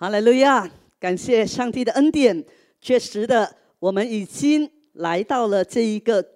哈利路亚！感谢上帝的恩典，确实的，我们已经来到了这一个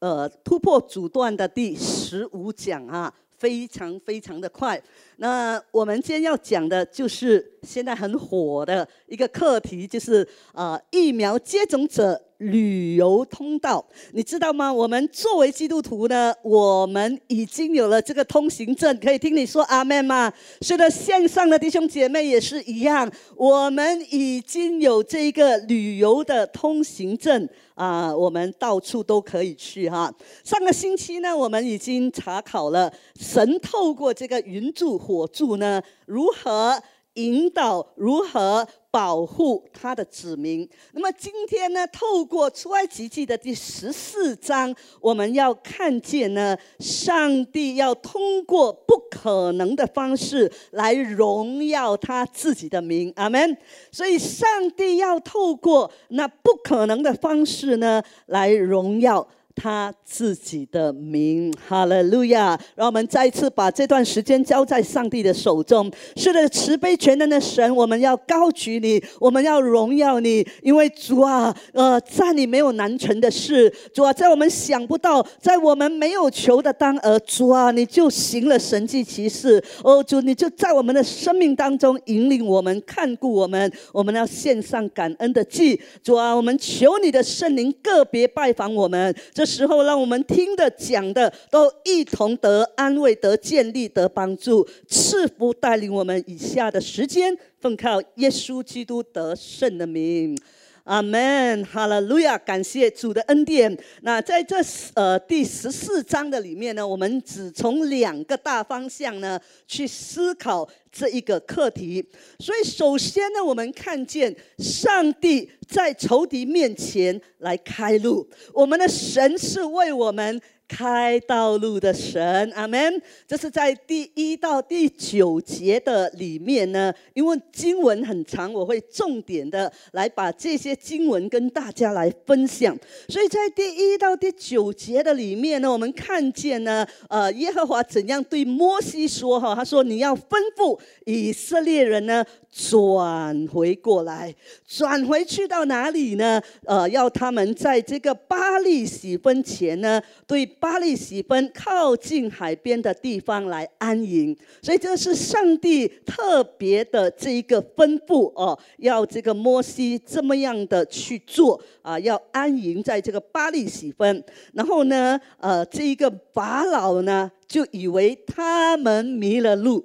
呃突破阻断的第十五讲啊，非常非常的快。那我们今天要讲的就是现在很火的一个课题，就是呃疫苗接种者。旅游通道，你知道吗？我们作为基督徒呢，我们已经有了这个通行证，可以听你说阿门吗？是的，线上的弟兄姐妹也是一样，我们已经有这个旅游的通行证啊，我们到处都可以去哈。上个星期呢，我们已经查考了神透过这个云柱火柱呢，如何引导，如何。保护他的子民。那么今天呢，透过出埃及记的第十四章，我们要看见呢，上帝要通过不可能的方式来荣耀他自己的名。阿门。所以，上帝要透过那不可能的方式呢，来荣耀。他自己的名，哈利路亚！让我们再一次把这段时间交在上帝的手中。是的，慈悲全能的神，我们要高举你，我们要荣耀你，因为主啊，呃，在你没有难成的事，主啊，在我们想不到，在我们没有求的当儿，主啊，你就行了神迹奇事。哦，主，你就在我们的生命当中引领我们，看顾我们。我们要献上感恩的祭，主啊，我们求你的圣灵个别拜访我们。这时候，让我们听的、讲的都一同得安慰、得建立、得帮助，赐福带领我们以下的时间，奉靠耶稣基督得胜的名，阿门，哈利路亚！感谢主的恩典。那在这呃第十四章的里面呢，我们只从两个大方向呢去思考。这一个课题，所以首先呢，我们看见上帝在仇敌面前来开路，我们的神是为我们。开道路的神，阿门。这是在第一到第九节的里面呢，因为经文很长，我会重点的来把这些经文跟大家来分享。所以在第一到第九节的里面呢，我们看见呢，呃，耶和华怎样对摩西说哈？他说：“你要吩咐以色列人呢。”转回过来，转回去到哪里呢？呃，要他们在这个巴利喜分前呢，对巴利喜分靠近海边的地方来安营。所以这是上帝特别的这一个吩咐哦，要这个摩西这么样的去做啊，要安营在这个巴利喜分。然后呢，呃，这一个法老呢，就以为他们迷了路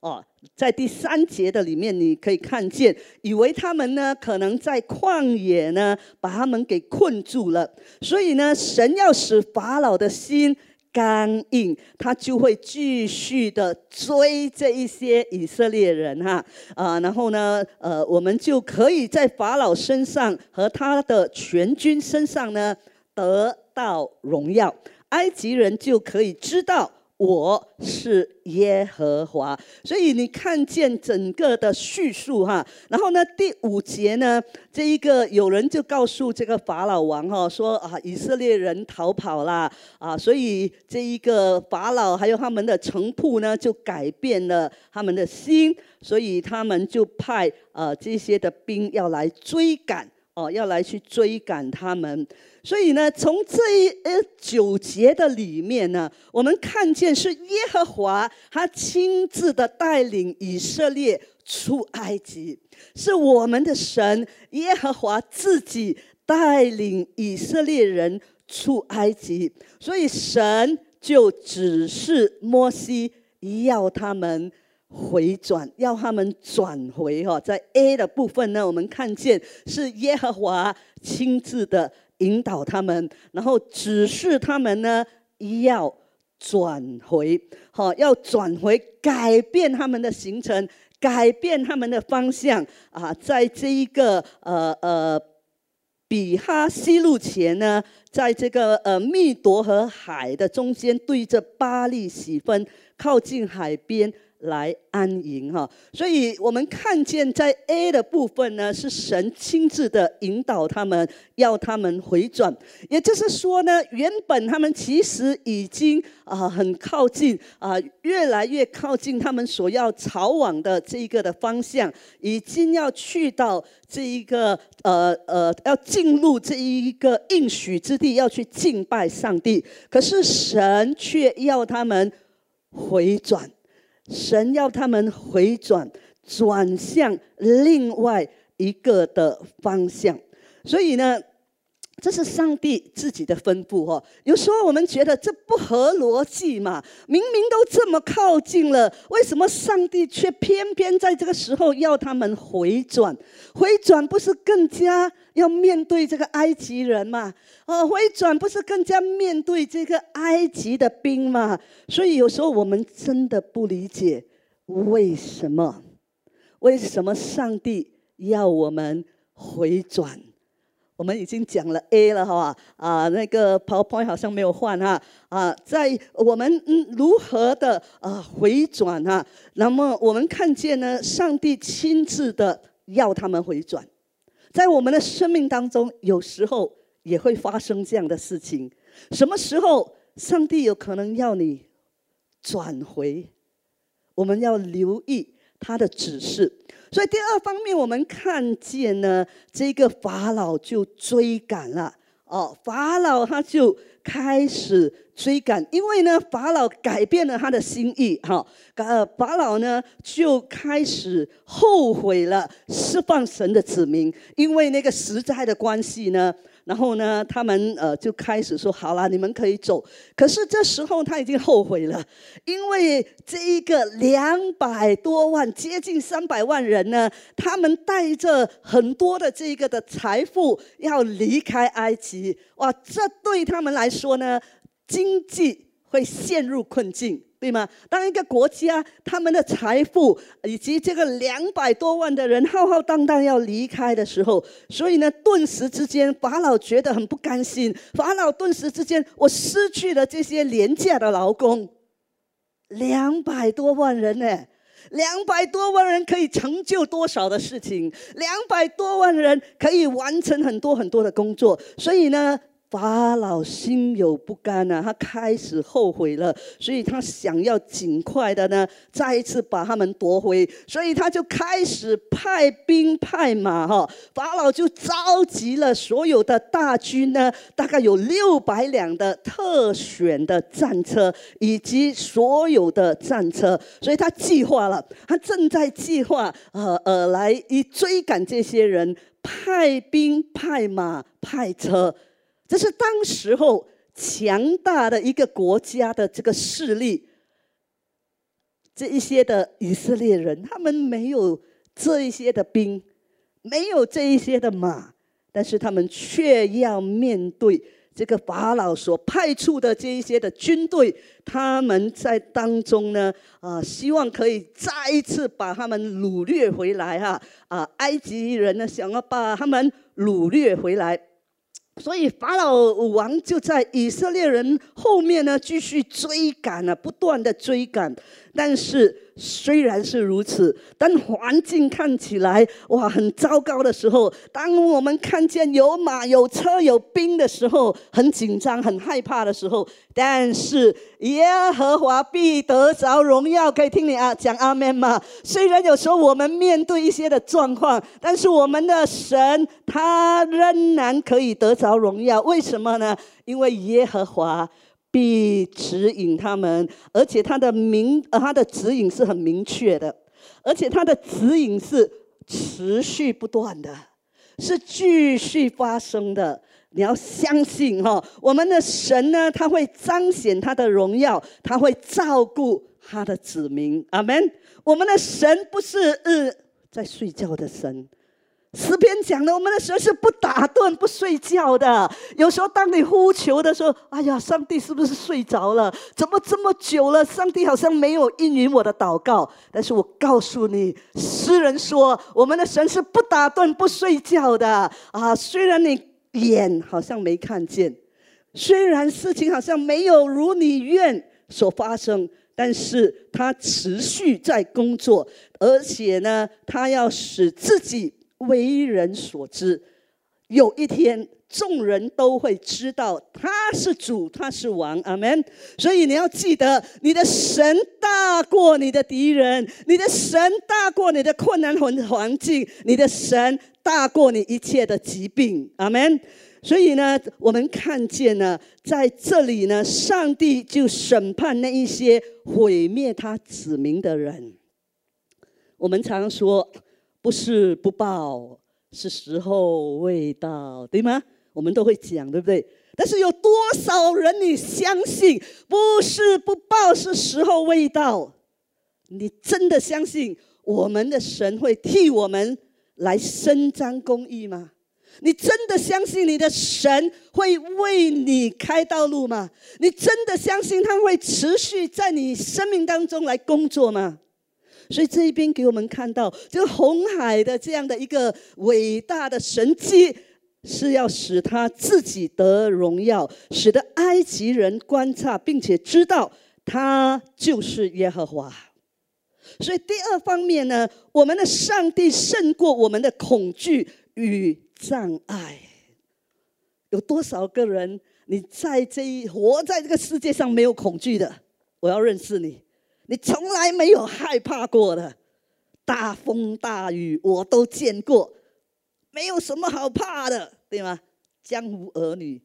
哦。在第三节的里面，你可以看见，以为他们呢可能在旷野呢把他们给困住了，所以呢，神要使法老的心刚硬，他就会继续的追这一些以色列人哈啊，然后呢，呃，我们就可以在法老身上和他的全军身上呢得到荣耀，埃及人就可以知道。我是耶和华，所以你看见整个的叙述哈，然后呢，第五节呢，这一个有人就告诉这个法老王哈，说啊，以色列人逃跑啦啊，所以这一个法老还有他们的城铺呢，就改变了他们的心，所以他们就派呃这些的兵要来追赶哦，要来去追赶他们。所以呢，从这一呃九节的里面呢，我们看见是耶和华他亲自的带领以色列出埃及，是我们的神耶和华自己带领以色列人出埃及，所以神就指示摩西要他们回转，要他们转回哈。在 A 的部分呢，我们看见是耶和华亲自的。引导他们，然后指示他们呢，要转回，好，要转回，改变他们的行程，改变他们的方向啊，在这一个呃呃比哈西路前呢，在这个呃密夺和海的中间，对着巴利喜分靠近海边来安营哈。所以我们看见在 A 的部分呢，是神亲自的引导他们，要他们回转。也就是说呢，原本他们其实已经啊很靠近啊，越来越靠近他们所要朝往的这一个的方向，已经要去到这一个呃呃，要进入这一个应许之地，要去敬拜上帝。可是神却要他们回转，神要他们回转，转向另外一个的方向。所以呢。这是上帝自己的吩咐哦。有时候我们觉得这不合逻辑嘛，明明都这么靠近了，为什么上帝却偏偏在这个时候要他们回转？回转不是更加要面对这个埃及人嘛？呃，回转不是更加面对这个埃及的兵嘛？所以有时候我们真的不理解为什么？为什么上帝要我们回转？我们已经讲了 A 了哈啊，那个 PowerPoint 好像没有换哈啊，在我们如何的啊回转哈，那么我们看见呢，上帝亲自的要他们回转，在我们的生命当中，有时候也会发生这样的事情。什么时候上帝有可能要你转回？我们要留意他的指示。所以第二方面，我们看见呢，这个法老就追赶了。哦，法老他就开始追赶，因为呢，法老改变了他的心意。哈，呃，法老呢就开始后悔了，释放神的子民，因为那个实在的关系呢。然后呢，他们呃就开始说：“好了，你们可以走。”可是这时候他已经后悔了，因为这一个两百多万、接近三百万人呢，他们带着很多的这个的财富要离开埃及。哇，这对他们来说呢，经济会陷入困境。对吗？当一个国家他们的财富以及这个两百多万的人浩浩荡荡要离开的时候，所以呢，顿时之间法老觉得很不甘心。法老顿时之间，我失去了这些廉价的劳工，两百多万人呢？两百多万人可以成就多少的事情？两百多万人可以完成很多很多的工作。所以呢？法老心有不甘呐，他开始后悔了，所以他想要尽快的呢，再一次把他们夺回，所以他就开始派兵派马哈。法老就召集了所有的大军呢，大概有六百辆的特选的战车，以及所有的战车，所以他计划了，他正在计划呃呃来一追赶这些人，派兵派马派车。这是当时候强大的一个国家的这个势力，这一些的以色列人，他们没有这一些的兵，没有这一些的马，但是他们却要面对这个法老所派出的这一些的军队，他们在当中呢，啊，希望可以再一次把他们掳掠回来哈，啊，埃及人呢想要把他们掳掠回来。所以法老王就在以色列人后面呢，继续追赶啊，不断的追赶，但是。虽然是如此，当环境看起来哇很糟糕的时候，当我们看见有马有车有兵的时候，很紧张很害怕的时候，但是耶和华必得着荣耀。可以听你啊讲阿门吗？虽然有时候我们面对一些的状况，但是我们的神他仍然可以得着荣耀。为什么呢？因为耶和华。必指引他们，而且他的明，呃，他的指引是很明确的，而且他的指引是持续不断的，是继续发生的。你要相信哈，我们的神呢，他会彰显他的荣耀，他会照顾他的子民。阿门。我们的神不是日在睡觉的神。诗篇讲的，我们的神是不打盹、不睡觉的。有时候，当你呼求的时候，哎呀，上帝是不是睡着了？怎么这么久了，上帝好像没有应允我的祷告？但是我告诉你，诗人说，我们的神是不打盹、不睡觉的啊。虽然你眼好像没看见，虽然事情好像没有如你愿所发生，但是他持续在工作，而且呢，他要使自己为人所知。有一天，众人都会知道他是主，他是王。阿门。所以你要记得，你的神大过你的敌人，你的神大过你的困难环环境，你的神大过你一切的疾病。阿门。所以呢，我们看见呢，在这里呢，上帝就审判那一些毁灭他子民的人。我们常说，不是不报。是时候未到，对吗？我们都会讲，对不对？但是有多少人你相信不是不报，是时候未到？你真的相信我们的神会替我们来伸张公义吗？你真的相信你的神会为你开道路吗？你真的相信他会持续在你生命当中来工作吗？所以这一边给我们看到，这个红海的这样的一个伟大的神迹，是要使他自己得荣耀，使得埃及人观察并且知道他就是耶和华。所以第二方面呢，我们的上帝胜过我们的恐惧与障碍。有多少个人你在这一活在这个世界上没有恐惧的？我要认识你。你从来没有害怕过的，大风大雨我都见过，没有什么好怕的，对吗？江湖儿女。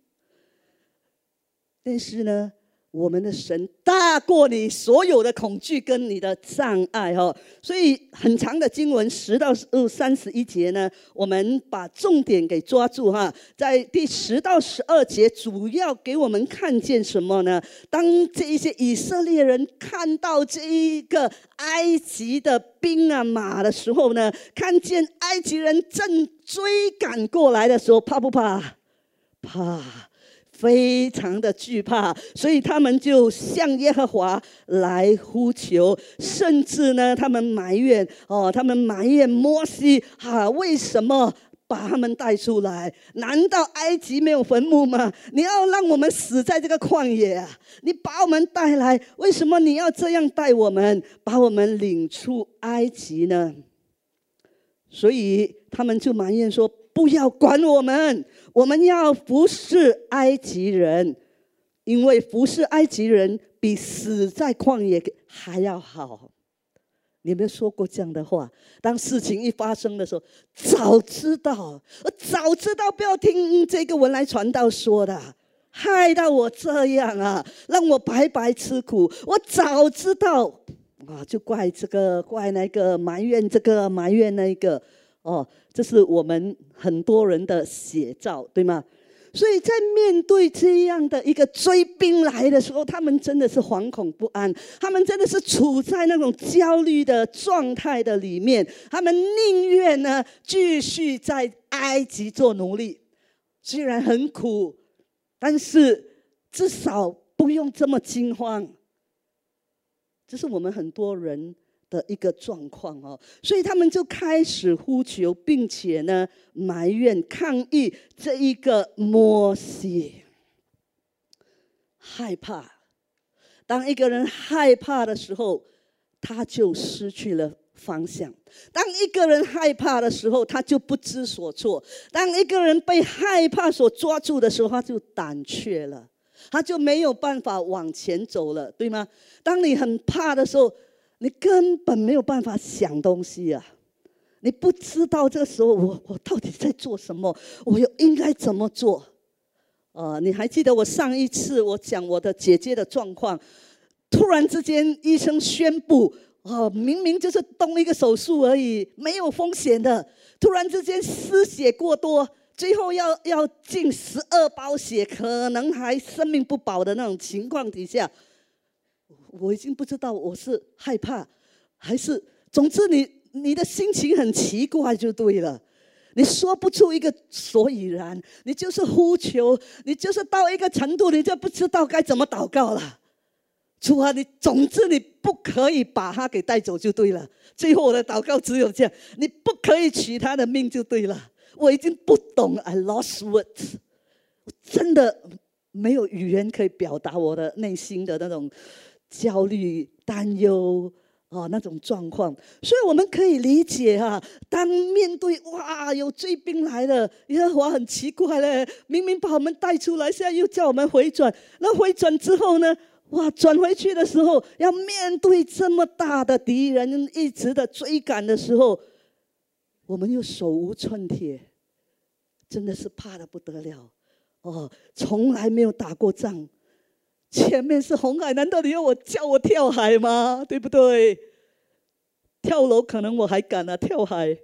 但是呢？我们的神大过你所有的恐惧跟你的障碍哈，所以很长的经文十到三十一节呢，我们把重点给抓住哈，在第十到十二节主要给我们看见什么呢？当这一些以色列人看到这一个埃及的兵啊马的时候呢，看见埃及人正追赶过来的时候，怕不怕？怕。非常的惧怕，所以他们就向耶和华来呼求，甚至呢，他们埋怨哦，他们埋怨摩西啊，为什么把他们带出来？难道埃及没有坟墓吗？你要让我们死在这个旷野啊？你把我们带来，为什么你要这样带我们，把我们领出埃及呢？所以他们就埋怨说：“不要管我们。”我们要服侍埃及人，因为服侍埃及人比死在旷野还要好。你有没有说过这样的话？当事情一发生的时候，早知道，我早知道不要听这个文莱传道说的，害到我这样啊，让我白白吃苦。我早知道啊，就怪这个，怪那个，埋怨这个，埋怨那个。哦，这是我们很多人的写照，对吗？所以在面对这样的一个追兵来的时候，他们真的是惶恐不安，他们真的是处在那种焦虑的状态的里面，他们宁愿呢继续在埃及做奴隶，虽然很苦，但是至少不用这么惊慌。这是我们很多人。的一个状况哦，所以他们就开始呼求，并且呢埋怨抗议这一个摩西害怕。当一个人害怕的时候，他就失去了方向；当一个人害怕的时候，他就不知所措；当一个人被害怕所抓住的时候，他就胆怯了，他就没有办法往前走了，对吗？当你很怕的时候。你根本没有办法想东西啊！你不知道这个时候我我到底在做什么，我又应该怎么做？呃，你还记得我上一次我讲我的姐姐的状况？突然之间医生宣布，哦，明明就是动一个手术而已，没有风险的。突然之间失血过多，最后要要进十二包血，可能还生命不保的那种情况底下。我已经不知道我是害怕，还是总之你你的心情很奇怪就对了，你说不出一个所以然，你就是呼求，你就是到一个程度，你就不知道该怎么祷告了。主啊，你总之你不可以把他给带走就对了。最后我的祷告只有这样，你不可以取他的命就对了。我已经不懂，I lost words，真的没有语言可以表达我的内心的那种。焦虑、担忧。哦，那种状况，所以我们可以理解哈。当面对哇，有追兵来了，耶和华很奇怪嘞，明明把我们带出来，现在又叫我们回转。那回转之后呢？哇，转回去的时候，要面对这么大的敌人一直的追赶的时候，我们又手无寸铁，真的是怕的不得了。哦，从来没有打过仗。前面是红海，难道你要我叫我跳海吗？对不对？跳楼可能我还敢啊，跳海，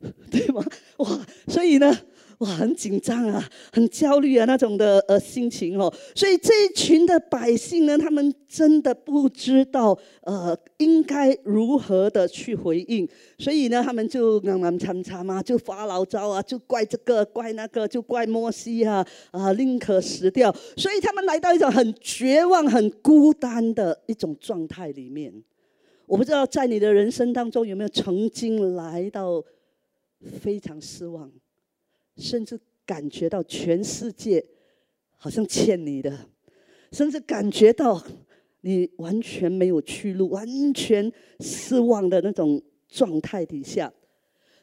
对吗？哇，所以呢，哇，很紧张啊，很焦虑啊，那种的呃心情哦。所以这一群的百姓呢，他们真的不知道呃应该如何的去回应，所以呢，他们就暗暗参参嘛，就发牢骚啊，就怪这个怪那个，就怪摩西啊啊，宁可死掉。所以他们来到一种很绝望、很孤单的一种状态里面。我不知道在你的人生当中有没有曾经来到非常失望，甚至感觉到全世界好像欠你的，甚至感觉到你完全没有去路、完全失望的那种状态底下。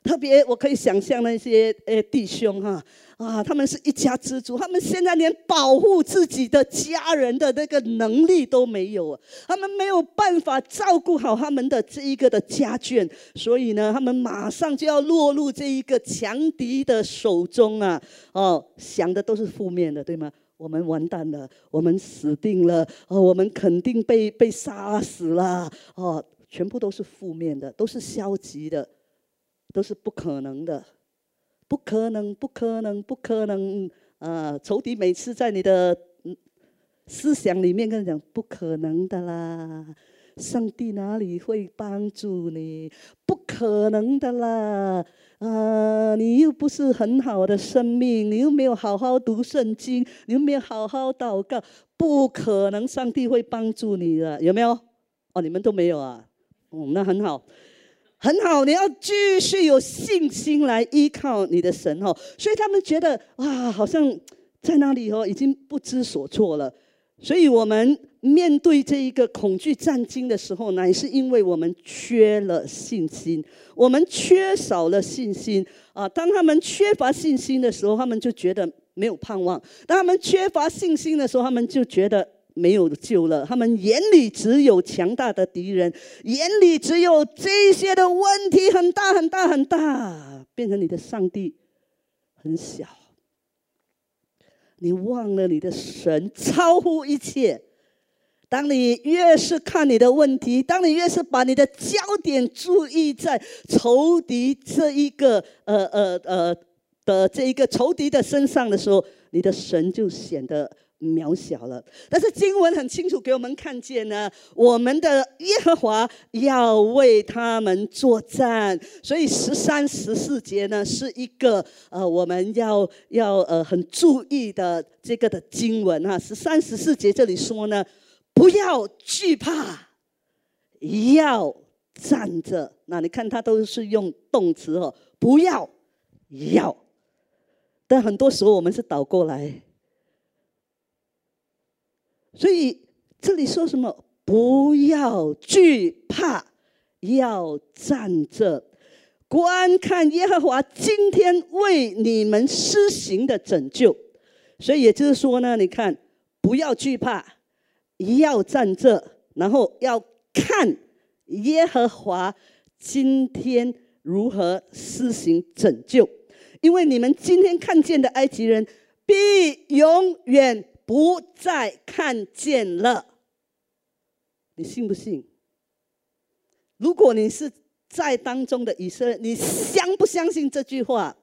特别，我可以想象那些诶弟兄哈啊，他们是一家之主，他们现在连保护自己的家人的那个能力都没有，他们没有办法照顾好他们的这一个的家眷，所以呢，他们马上就要落入这一个强敌的手中啊！哦，想的都是负面的，对吗？我们完蛋了，我们死定了，哦，我们肯定被被杀死了，哦，全部都是负面的，都是消极的。都是不可能的，不可能，不可能，不可能！啊，仇敌每次在你的思想里面跟你讲，不可能的啦，上帝哪里会帮助你？不可能的啦，啊，你又不是很好的生命，你又没有好好读圣经，你又没有好好祷告，不可能，上帝会帮助你的，有没有？哦，你们都没有啊？哦，那很好。很好，你要继续有信心来依靠你的神哦。所以他们觉得哇，好像在那里哦，已经不知所措了。所以我们面对这一个恐惧战惊的时候，呢，也是因为我们缺了信心，我们缺少了信心啊。当他们缺乏信心的时候，他们就觉得没有盼望；当他们缺乏信心的时候，他们就觉得。没有救了，他们眼里只有强大的敌人，眼里只有这些的问题很大很大很大，变成你的上帝很小。你忘了你的神超乎一切。当你越是看你的问题，当你越是把你的焦点注意在仇敌这一个呃呃呃的这一个仇敌的身上的时候，你的神就显得。渺小了，但是经文很清楚给我们看见呢，我们的耶和华要为他们作战，所以十三、十四节呢是一个呃我们要要呃很注意的这个的经文哈。十三、十四节这里说呢，不要惧怕，要站着。那你看他都是用动词哦，不要要，但很多时候我们是倒过来。所以这里说什么？不要惧怕，要站着观看耶和华今天为你们施行的拯救。所以也就是说呢，你看，不要惧怕，要站着，然后要看耶和华今天如何施行拯救。因为你们今天看见的埃及人，必永远。不再看见了，你信不信？如果你是在当中的以色列，你相不相信这句话？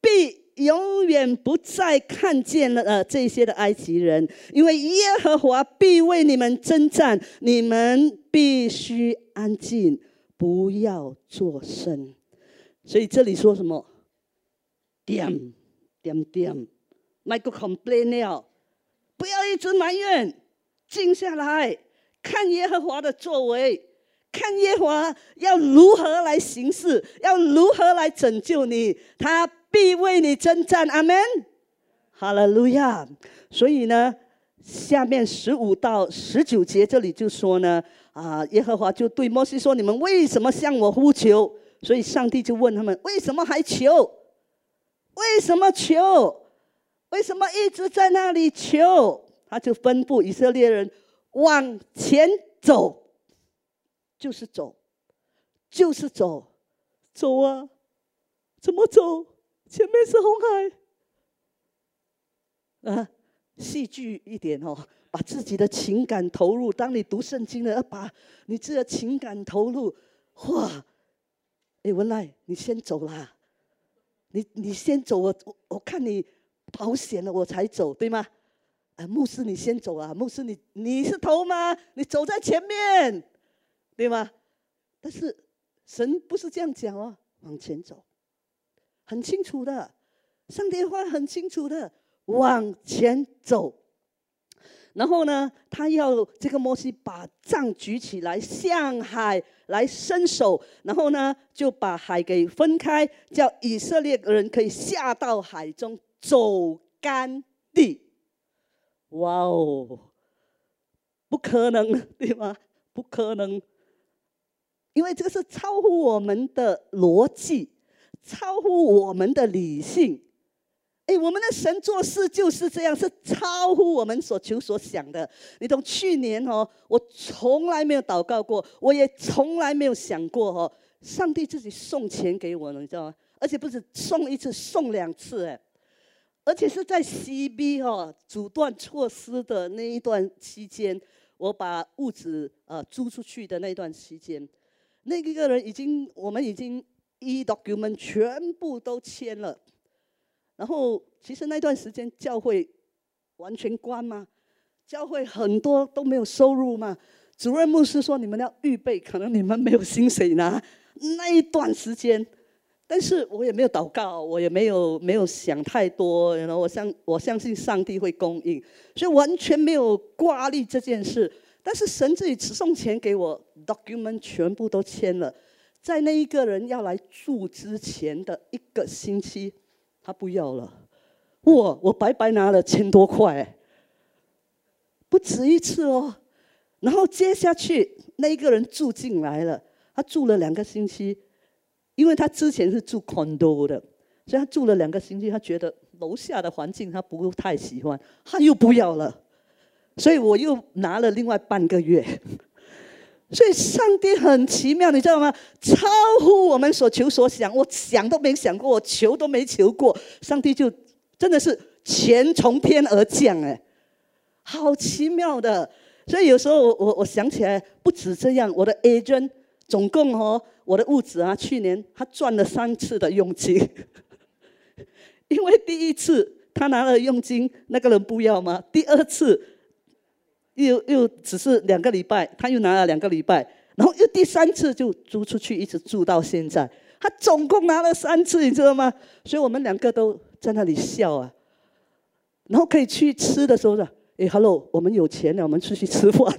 必永远不再看见了呃这些的埃及人，因为耶和华必为你们征战，你们必须安静，不要作声。所以这里说什么？点点点。My good complain 了，不要一直埋怨，静下来看耶和华的作为，看耶和华要如何来行事，要如何来拯救你，他必为你征战。阿门，哈利路亚。所以呢，下面十五到十九节这里就说呢，啊，耶和华就对摩西说：“你们为什么向我呼求？”所以上帝就问他们：“为什么还求？为什么求？为什么一直在那里求？”他就吩咐以色列人往前走，就是走，就是走，走啊！怎么走？前面是红海啊！戏剧一点哦，把自己的情感投入。当你读圣经了，要把你这个情感投入。哇！哎，文赖，你先走啦。你你先走，我我我看你保险了，我才走，对吗？啊，牧师你先走啊，牧师你你是头吗？你走在前面，对吗？但是神不是这样讲哦，往前走，很清楚的，上帝话很清楚的。往前走，然后呢，他要这个摩西把杖举起来，向海来伸手，然后呢，就把海给分开，叫以色列人可以下到海中走干地。哇哦，不可能，对吗？不可能，因为这个是超乎我们的逻辑，超乎我们的理性。哎，我们的神做事就是这样，是超乎我们所求所想的。你从去年哦，我从来没有祷告过，我也从来没有想过哦，上帝自己送钱给我了，你知道吗？而且不是送一次，送两次哎，而且是在 CB 哦阻断措施的那一段期间，我把屋子呃租出去的那一段期间，那一个人已经我们已经 e document 全部都签了。然后，其实那段时间教会完全关嘛？教会很多都没有收入嘛。主任牧师说：“你们要预备，可能你们没有薪水拿那一段时间。”但是我也没有祷告，我也没有没有想太多。然后我相我相信上帝会供应，所以完全没有挂虑这件事。但是神自己只送钱给我，document 全部都签了，在那一个人要来住之前的一个星期。他不要了，哇！我白白拿了千多块，不止一次哦。然后接下去那一个人住进来了，他住了两个星期，因为他之前是住 condo 的，所以他住了两个星期，他觉得楼下的环境他不太喜欢，他又不要了，所以我又拿了另外半个月。所以上帝很奇妙，你知道吗？超乎我们所求所想，我想都没想过，我求都没求过，上帝就真的是钱从天而降，哎，好奇妙的。所以有时候我我我想起来，不止这样，我的 agent 总共哦，我的屋子啊，去年他赚了三次的佣金，因为第一次他拿了佣金，那个人不要吗？第二次。又又只是两个礼拜，他又拿了两个礼拜，然后又第三次就租出去，一直住到现在。他总共拿了三次，你知道吗？所以我们两个都在那里笑啊。然后可以去吃的时候说：“哎，hello，我们有钱了，我们出去吃饭。”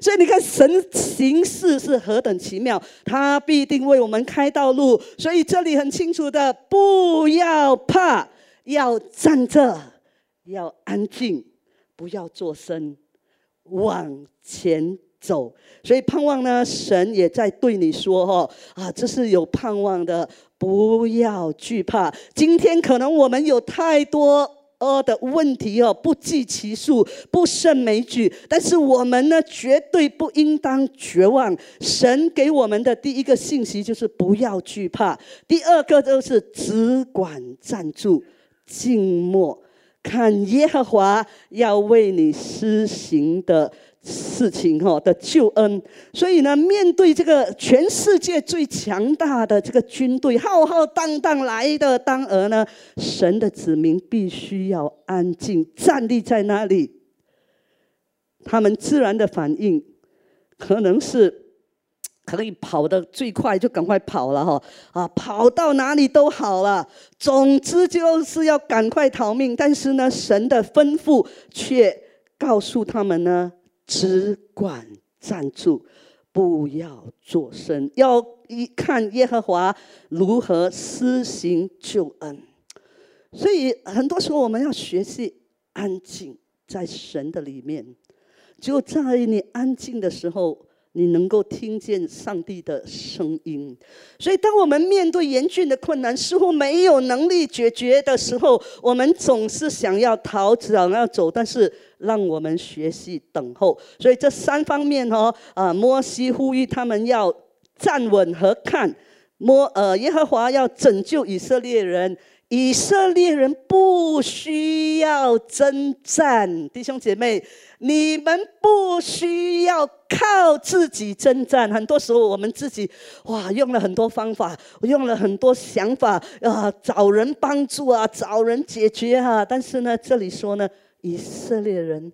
所以你看，神行事是何等奇妙，他必定为我们开道路。所以这里很清楚的，不要怕，要站着，要安静。不要做声，往前走。所以盼望呢，神也在对你说：“哦啊，这是有盼望的，不要惧怕。今天可能我们有太多呃的问题哦，不计其数，不胜枚举。但是我们呢，绝对不应当绝望。神给我们的第一个信息就是不要惧怕，第二个就是只管站住，静默。”看耶和华要为你施行的事情，哈的救恩。所以呢，面对这个全世界最强大的这个军队，浩浩荡荡来的当儿呢，神的子民必须要安静站立在那里。他们自然的反应，可能是。可以跑得最快就赶快跑了哈啊，跑到哪里都好了。总之就是要赶快逃命。但是呢，神的吩咐却告诉他们呢，只管站住，不要作声，要一看耶和华如何施行救恩。所以很多时候我们要学习安静在神的里面，就在你安静的时候。你能够听见上帝的声音，所以当我们面对严峻的困难，似乎没有能力解决的时候，我们总是想要逃，想要走，但是让我们学习等候。所以这三方面哦，啊，摩西呼吁他们要站稳和看，摩呃，耶和华要拯救以色列人。以色列人不需要征战，弟兄姐妹，你们不需要靠自己征战。很多时候，我们自己哇，用了很多方法，用了很多想法啊，找人帮助啊，找人解决啊。但是呢，这里说呢，以色列人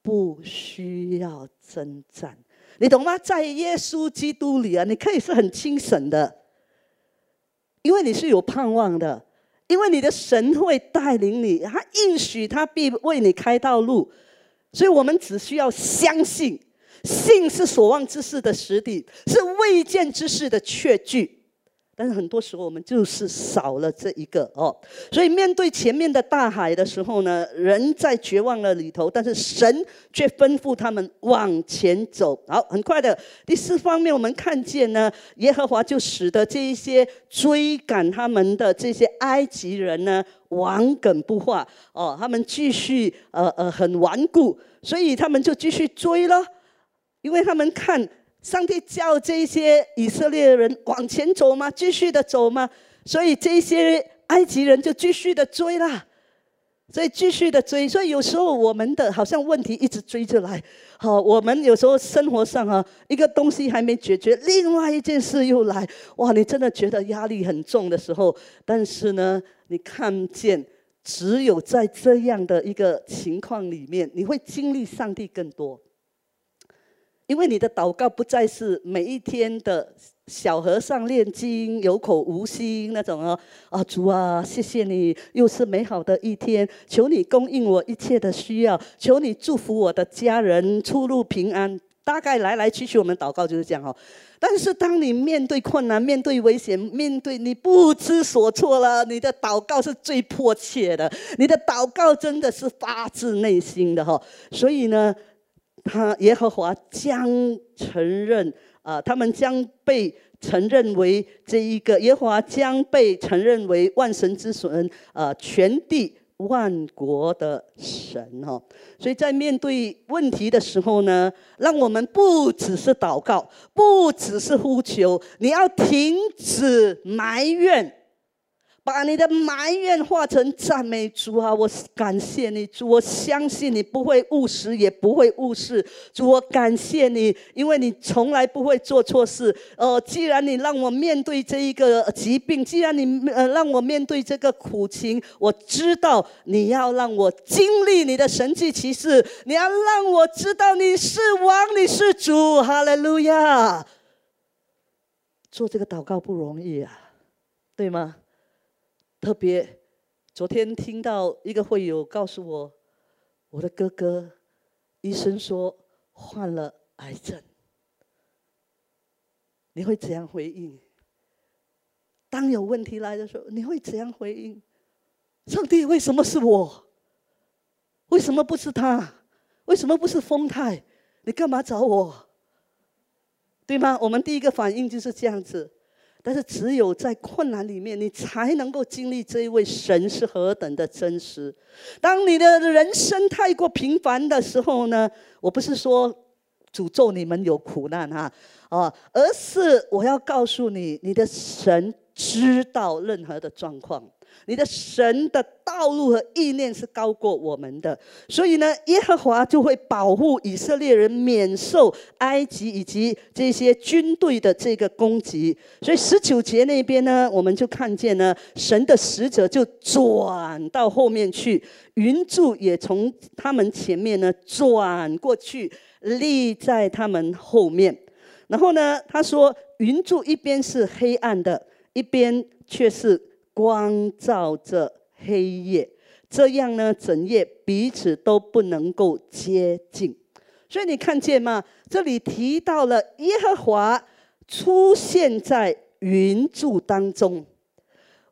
不需要征战，你懂吗？在耶稣基督里啊，你可以是很清醒的，因为你是有盼望的。因为你的神会带领你，他应许他必为你开道路，所以我们只需要相信，信是所望之事的实底，是未见之事的确据。但是很多时候我们就是少了这一个哦，所以面对前面的大海的时候呢，人在绝望了里头，但是神却吩咐他们往前走。好，很快的第四方面，我们看见呢，耶和华就使得这一些追赶他们的这些埃及人呢，顽梗不化哦，他们继续呃呃很顽固，所以他们就继续追了，因为他们看。上帝叫这些以色列人往前走吗？继续的走吗？所以这些埃及人就继续的追啦，所以继续的追。所以有时候我们的好像问题一直追着来，好，我们有时候生活上啊，一个东西还没解决，另外一件事又来，哇！你真的觉得压力很重的时候，但是呢，你看见只有在这样的一个情况里面，你会经历上帝更多。因为你的祷告不再是每一天的小和尚念经有口无心那种哦，啊主啊，谢谢你，又是美好的一天，求你供应我一切的需要，求你祝福我的家人出入平安。大概来来去去，我们祷告就是这样哦。但是当你面对困难、面对危险、面对你不知所措了，你的祷告是最迫切的，你的祷告真的是发自内心的哈。所以呢。他耶和华将承认啊，他们将被承认为这一个耶和华将被承认为万神之神啊，全地万国的神哈。所以在面对问题的时候呢，让我们不只是祷告，不只是呼求，你要停止埋怨。把你的埋怨化成赞美主啊！我感谢你，主，我相信你不会误食，也不会误事。主，我感谢你，因为你从来不会做错事。呃，既然你让我面对这一个疾病，既然你呃让我面对这个苦情，我知道你要让我经历你的神迹奇事，你要让我知道你是王，你是主。哈利路亚！做这个祷告不容易啊，对吗？特别，昨天听到一个会友告诉我，我的哥哥，医生说患了癌症。你会怎样回应？当有问题来的时候，你会怎样回应？上帝，为什么是我？为什么不是他？为什么不是丰泰？你干嘛找我？对吗？我们第一个反应就是这样子。但是只有在困难里面，你才能够经历这一位神是何等的真实。当你的人生太过平凡的时候呢？我不是说诅咒你们有苦难哈，啊，而是我要告诉你，你的神知道任何的状况。你的神的道路和意念是高过我们的，所以呢，耶和华就会保护以色列人免受埃及以及这些军队的这个攻击。所以十九节那边呢，我们就看见呢，神的使者就转到后面去，云柱也从他们前面呢转过去，立在他们后面。然后呢，他说，云柱一边是黑暗的，一边却是。光照着黑夜，这样呢，整夜彼此都不能够接近。所以你看见吗？这里提到了耶和华出现在云柱当中。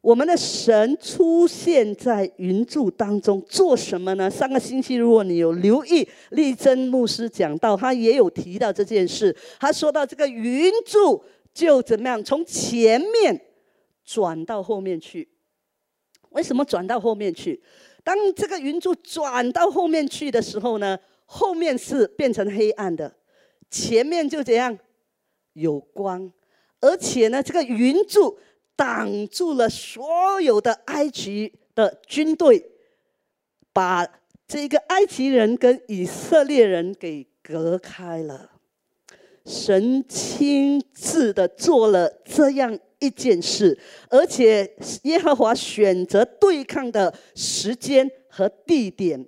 我们的神出现在云柱当中做什么呢？上个星期，如果你有留意，立真牧师讲到，他也有提到这件事。他说到这个云柱就怎么样，从前面转到后面去。为什么转到后面去？当这个云柱转到后面去的时候呢，后面是变成黑暗的，前面就这样有光，而且呢，这个云柱。挡住了所有的埃及的军队，把这个埃及人跟以色列人给隔开了。神亲自的做了这样一件事，而且耶和华选择对抗的时间和地点。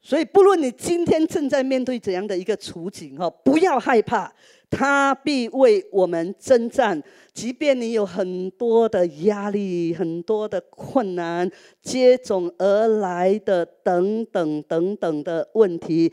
所以，不论你今天正在面对怎样的一个处境，哈，不要害怕。他必为我们征战，即便你有很多的压力、很多的困难接踵而来的等等等等的问题，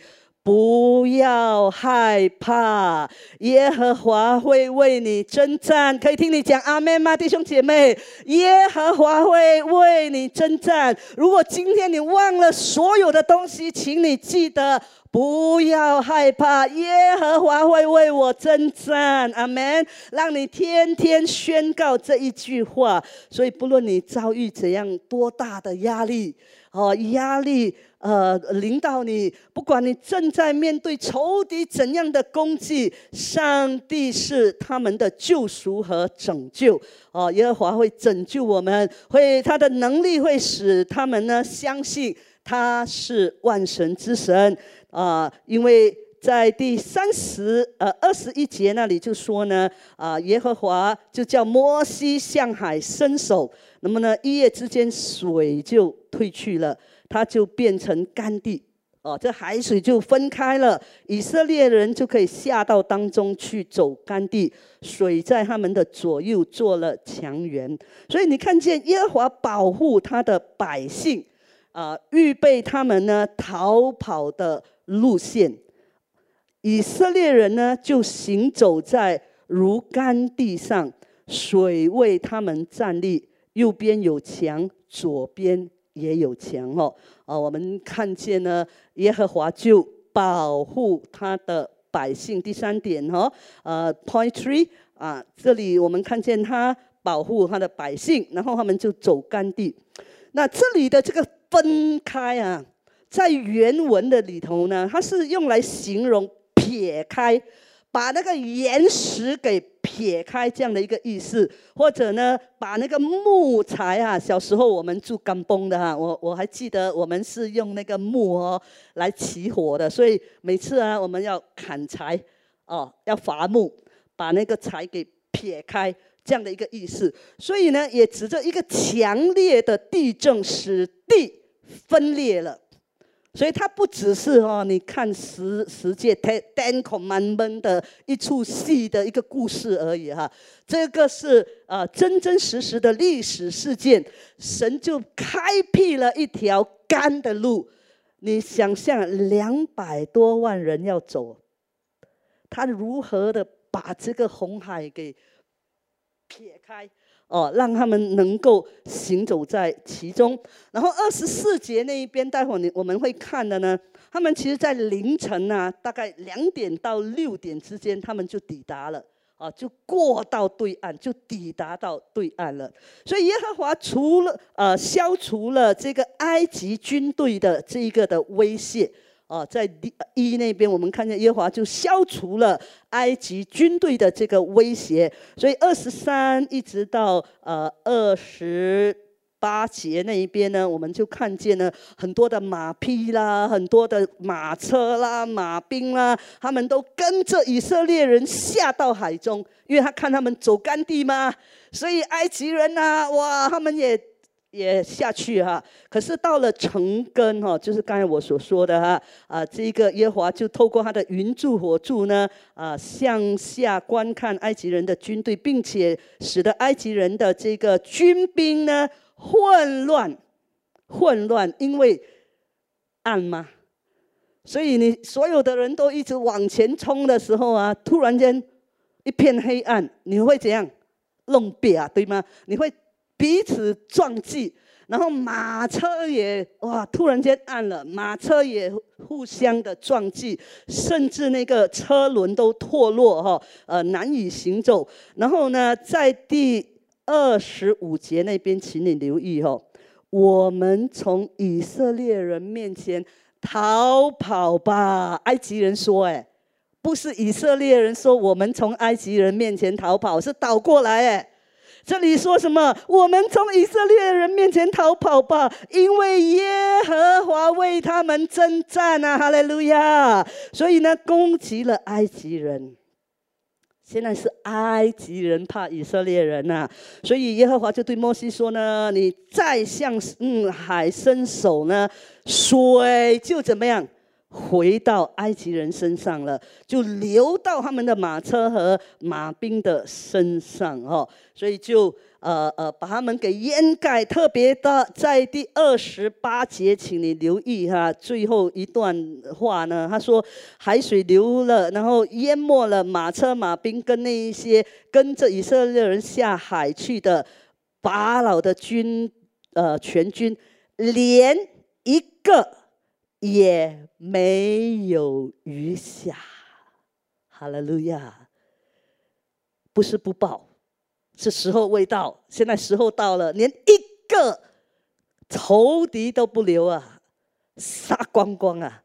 不要害怕，耶和华会为你征战。可以听你讲阿门吗，弟兄姐妹？耶和华会为你征战。如果今天你忘了所有的东西，请你记得。不要害怕，耶和华会为我征战，阿门。让你天天宣告这一句话。所以，不论你遭遇怎样多大的压力，哦，压力呃临到你，不管你正在面对仇敌怎样的攻击，上帝是他们的救赎和拯救。哦，耶和华会拯救我们，会他的能力会使他们呢相信他是万神之神。啊，因为在第三十呃二十一节那里就说呢，啊，耶和华就叫摩西向海伸手，那么呢一夜之间水就退去了，它就变成干地，哦，这海水就分开了，以色列人就可以下到当中去走干地，水在他们的左右做了墙垣，所以你看见耶和华保护他的百姓，啊，预备他们呢逃跑的。路线，以色列人呢就行走在如干地上，水为他们站立，右边有墙，左边也有墙哦。啊，我们看见呢，耶和华就保护他的百姓。第三点哈，呃，Point Three 啊，这里我们看见他保护他的百姓，然后他们就走干地。那这里的这个分开啊。在原文的里头呢，它是用来形容撇开，把那个岩石给撇开这样的一个意思，或者呢，把那个木材啊，小时候我们住干崩的哈，我我还记得我们是用那个木哦来起火的，所以每次啊我们要砍柴哦，要伐木，把那个柴给撇开这样的一个意思，所以呢，也指着一个强烈的地震使地分裂了。所以它不只是哦，你看十十诫 Ten Commandment 的一出戏的一个故事而已哈，这个是呃真真实实的历史事件，神就开辟了一条干的路，你想象两百多万人要走，他如何的把这个红海给撇开？哦，让他们能够行走在其中。然后二十四节那一边，待会儿你我们会看的呢。他们其实，在凌晨啊，大概两点到六点之间，他们就抵达了。啊，就过到对岸，就抵达到对岸了。所以耶和华除了呃消除了这个埃及军队的这一个的威胁。哦，在第一那边，我们看见耶和华就消除了埃及军队的这个威胁，所以二十三一直到呃二十八节那一边呢，我们就看见了很多的马匹啦，很多的马车啦、马兵啦，他们都跟着以色列人下到海中，因为他看他们走干地嘛，所以埃及人呐，哇，他们也。也下去哈，可是到了城根哈，就是刚才我所说的哈啊，这个耶华就透过他的云柱火柱呢啊，向下观看埃及人的军队，并且使得埃及人的这个军兵呢混乱，混乱，因为暗嘛？所以你所有的人都一直往前冲的时候啊，突然间一片黑暗，你会怎样？弄瘪啊，对吗？你会。彼此撞击。然后马车也哇，突然间暗了，马车也互相的撞击，甚至那个车轮都脱落哈，呃，难以行走。然后呢，在第二十五节那边，请你留意哈，我们从以色列人面前逃跑吧。埃及人说：“哎，不是以色列人说我们从埃及人面前逃跑，是倒过来哎。”这里说什么？我们从以色列人面前逃跑吧，因为耶和华为他们征战啊！哈利路亚！所以呢，攻击了埃及人。现在是埃及人怕以色列人呐，所以耶和华就对摩西说呢：“你再向嗯海伸手呢，水就怎么样？”回到埃及人身上了，就流到他们的马车和马兵的身上哦，所以就呃呃把他们给掩盖。特别的，在第二十八节，请你留意哈，最后一段话呢，他说海水流了，然后淹没了马车、马兵跟那一些跟着以色列人下海去的法老的军呃全军，连一个。也没有余下，哈利路亚！不是不报，是时候未到。现在时候到了，连一个仇敌都不留啊，杀光光啊！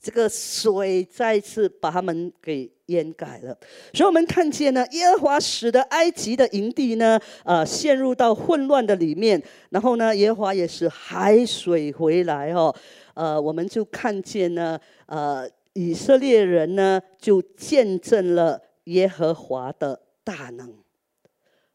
这个水再次把他们给淹盖了。所以我们看见呢，耶和华使得埃及的营地呢，呃，陷入到混乱的里面。然后呢，耶和华也是海水回来哦。呃，我们就看见呢，呃，以色列人呢就见证了耶和华的大能。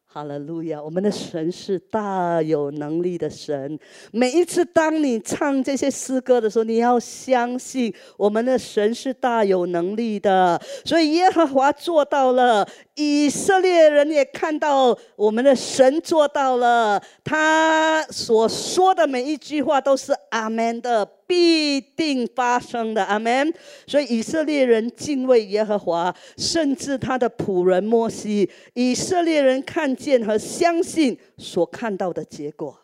哈利路亚！我们的神是大有能力的神。每一次当你唱这些诗歌的时候，你要相信我们的神是大有能力的。所以耶和华做到了，以色列人也看到我们的神做到了。他所说的每一句话都是阿门的。必定发生的，阿门。所以以色列人敬畏耶和华，甚至他的仆人摩西，以色列人看见和相信所看到的结果。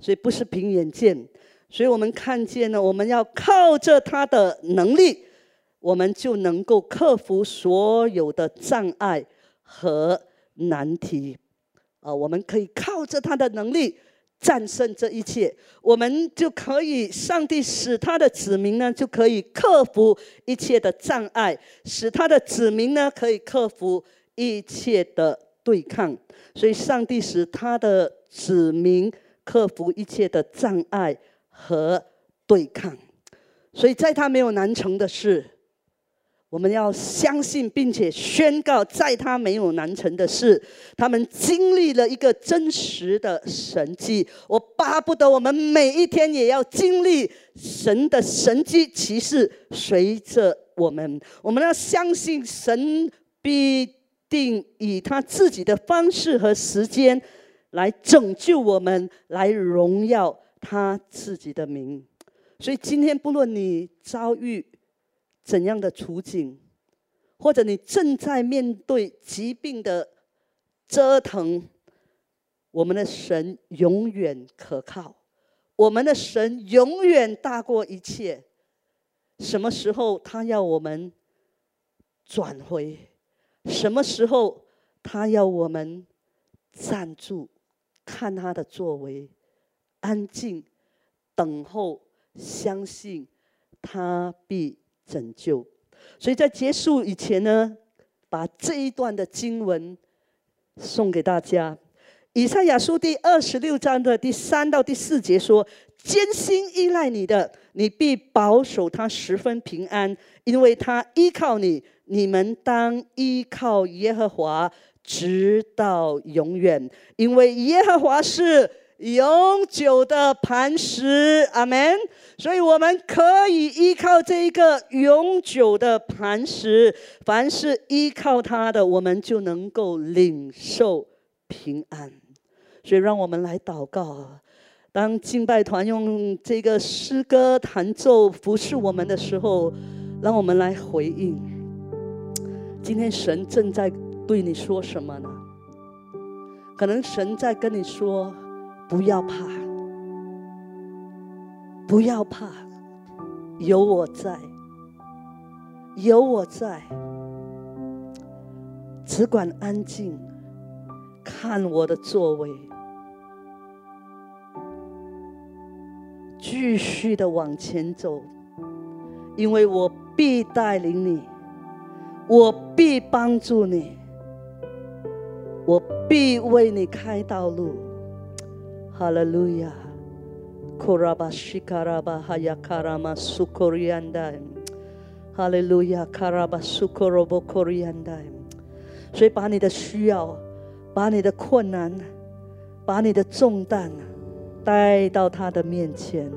所以不是凭眼见，所以我们看见呢，我们要靠着他的能力，我们就能够克服所有的障碍和难题。啊，我们可以靠着他的能力。战胜这一切，我们就可以，上帝使他的子民呢，就可以克服一切的障碍，使他的子民呢，可以克服一切的对抗。所以，上帝使他的子民克服一切的障碍和对抗。所以，在他没有难成的事。我们要相信，并且宣告，在他没有难成的事。他们经历了一个真实的神迹。我巴不得我们每一天也要经历神的神迹奇事，随着我们。我们要相信，神必定以他自己的方式和时间来拯救我们，来荣耀他自己的名。所以，今天不论你遭遇，怎样的处境，或者你正在面对疾病的折腾，我们的神永远可靠，我们的神永远大过一切。什么时候他要我们转回？什么时候他要我们站住，看他的作为，安静等候，相信他必。拯救，所以在结束以前呢，把这一段的经文送给大家。以赛亚书第二十六章的第三到第四节说：“艰辛依赖你的，你必保守他十分平安，因为他依靠你。你们当依靠耶和华，直到永远，因为耶和华是。”永久的磐石，阿门。所以我们可以依靠这一个永久的磐石，凡是依靠它的，我们就能够领受平安。所以，让我们来祷告。当敬拜团用这个诗歌弹奏服侍我们的时候，让我们来回应。今天神正在对你说什么呢？可能神在跟你说：“不要怕，不要怕，有我在，有我在，只管安静，看我的作为，继续的往前走，因为我必带领你，我必帮助你。”我必为你开道路，Hallelujah，Kuraba Shikaraba Hayakarama Sukoriyandaim，Hallelujah，Kuraba Sukorobo Kuriyandaim。所以把你的需要、把你的困难、把你的重担带到他的面前，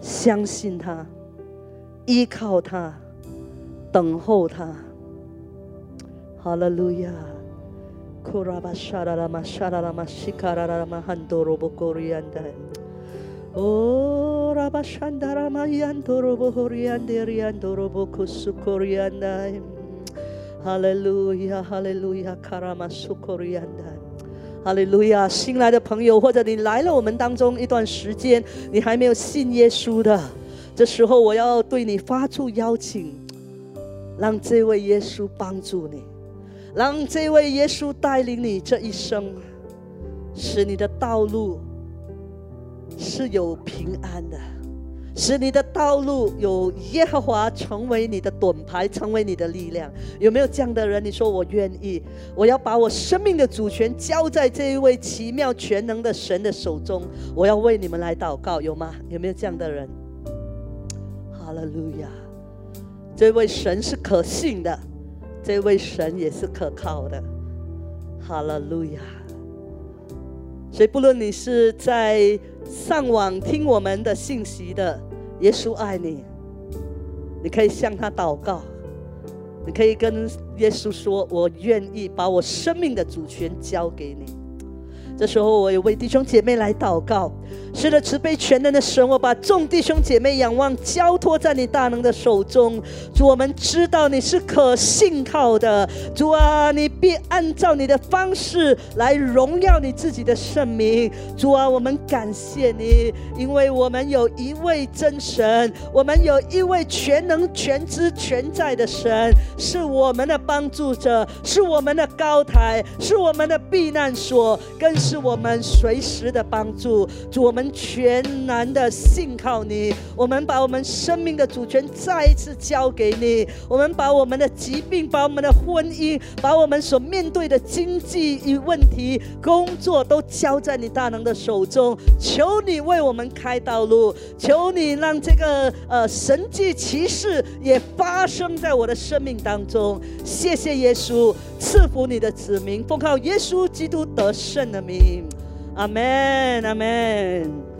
相信他、依靠他、等候他。Hallelujah。Kura bashadarama shadarama shikara rama handoro bakoriandan Oh, Rabas Handarama yandoro bakurianderiandoro baku sukuriandan hallelujah hallelujah karama sukuriandan hallelujah 新来的朋友或者你来了我们当中一段时间你还没有信耶稣的这时候我要对你发出邀请让这位耶稣帮助你让这位耶稣带领你这一生，使你的道路是有平安的，使你的道路有耶和华成为你的盾牌，成为你的力量。有没有这样的人？你说我愿意，我要把我生命的主权交在这一位奇妙全能的神的手中。我要为你们来祷告，有吗？有没有这样的人？哈利路亚！这位神是可信的。这位神也是可靠的，哈利路亚！所以不论你是在上网听我们的信息的，耶稣爱你，你可以向他祷告，你可以跟耶稣说：“我愿意把我生命的主权交给你。”这时候，我也为弟兄姐妹来祷告。是的，慈悲全能的神，我把众弟兄姐妹仰望交托在你大能的手中。主，我们知道你是可信靠的。主啊，你必按照你的方式来荣耀你自己的圣名。主啊，我们感谢你，因为我们有一位真神，我们有一位全能、全知、全在的神，是我们的帮助者，是我们的高台，是我们的避难所，更是我们随时的帮助。主，我们。全然的信靠你，我们把我们生命的主权再一次交给你。我们把我们的疾病、把我们的婚姻、把我们所面对的经济与问题、工作都交在你大能的手中。求你为我们开道路，求你让这个呃神迹奇事也发生在我的生命当中。谢谢耶稣赐福你的子民，奉靠耶稣基督得胜的名。阿门，阿门。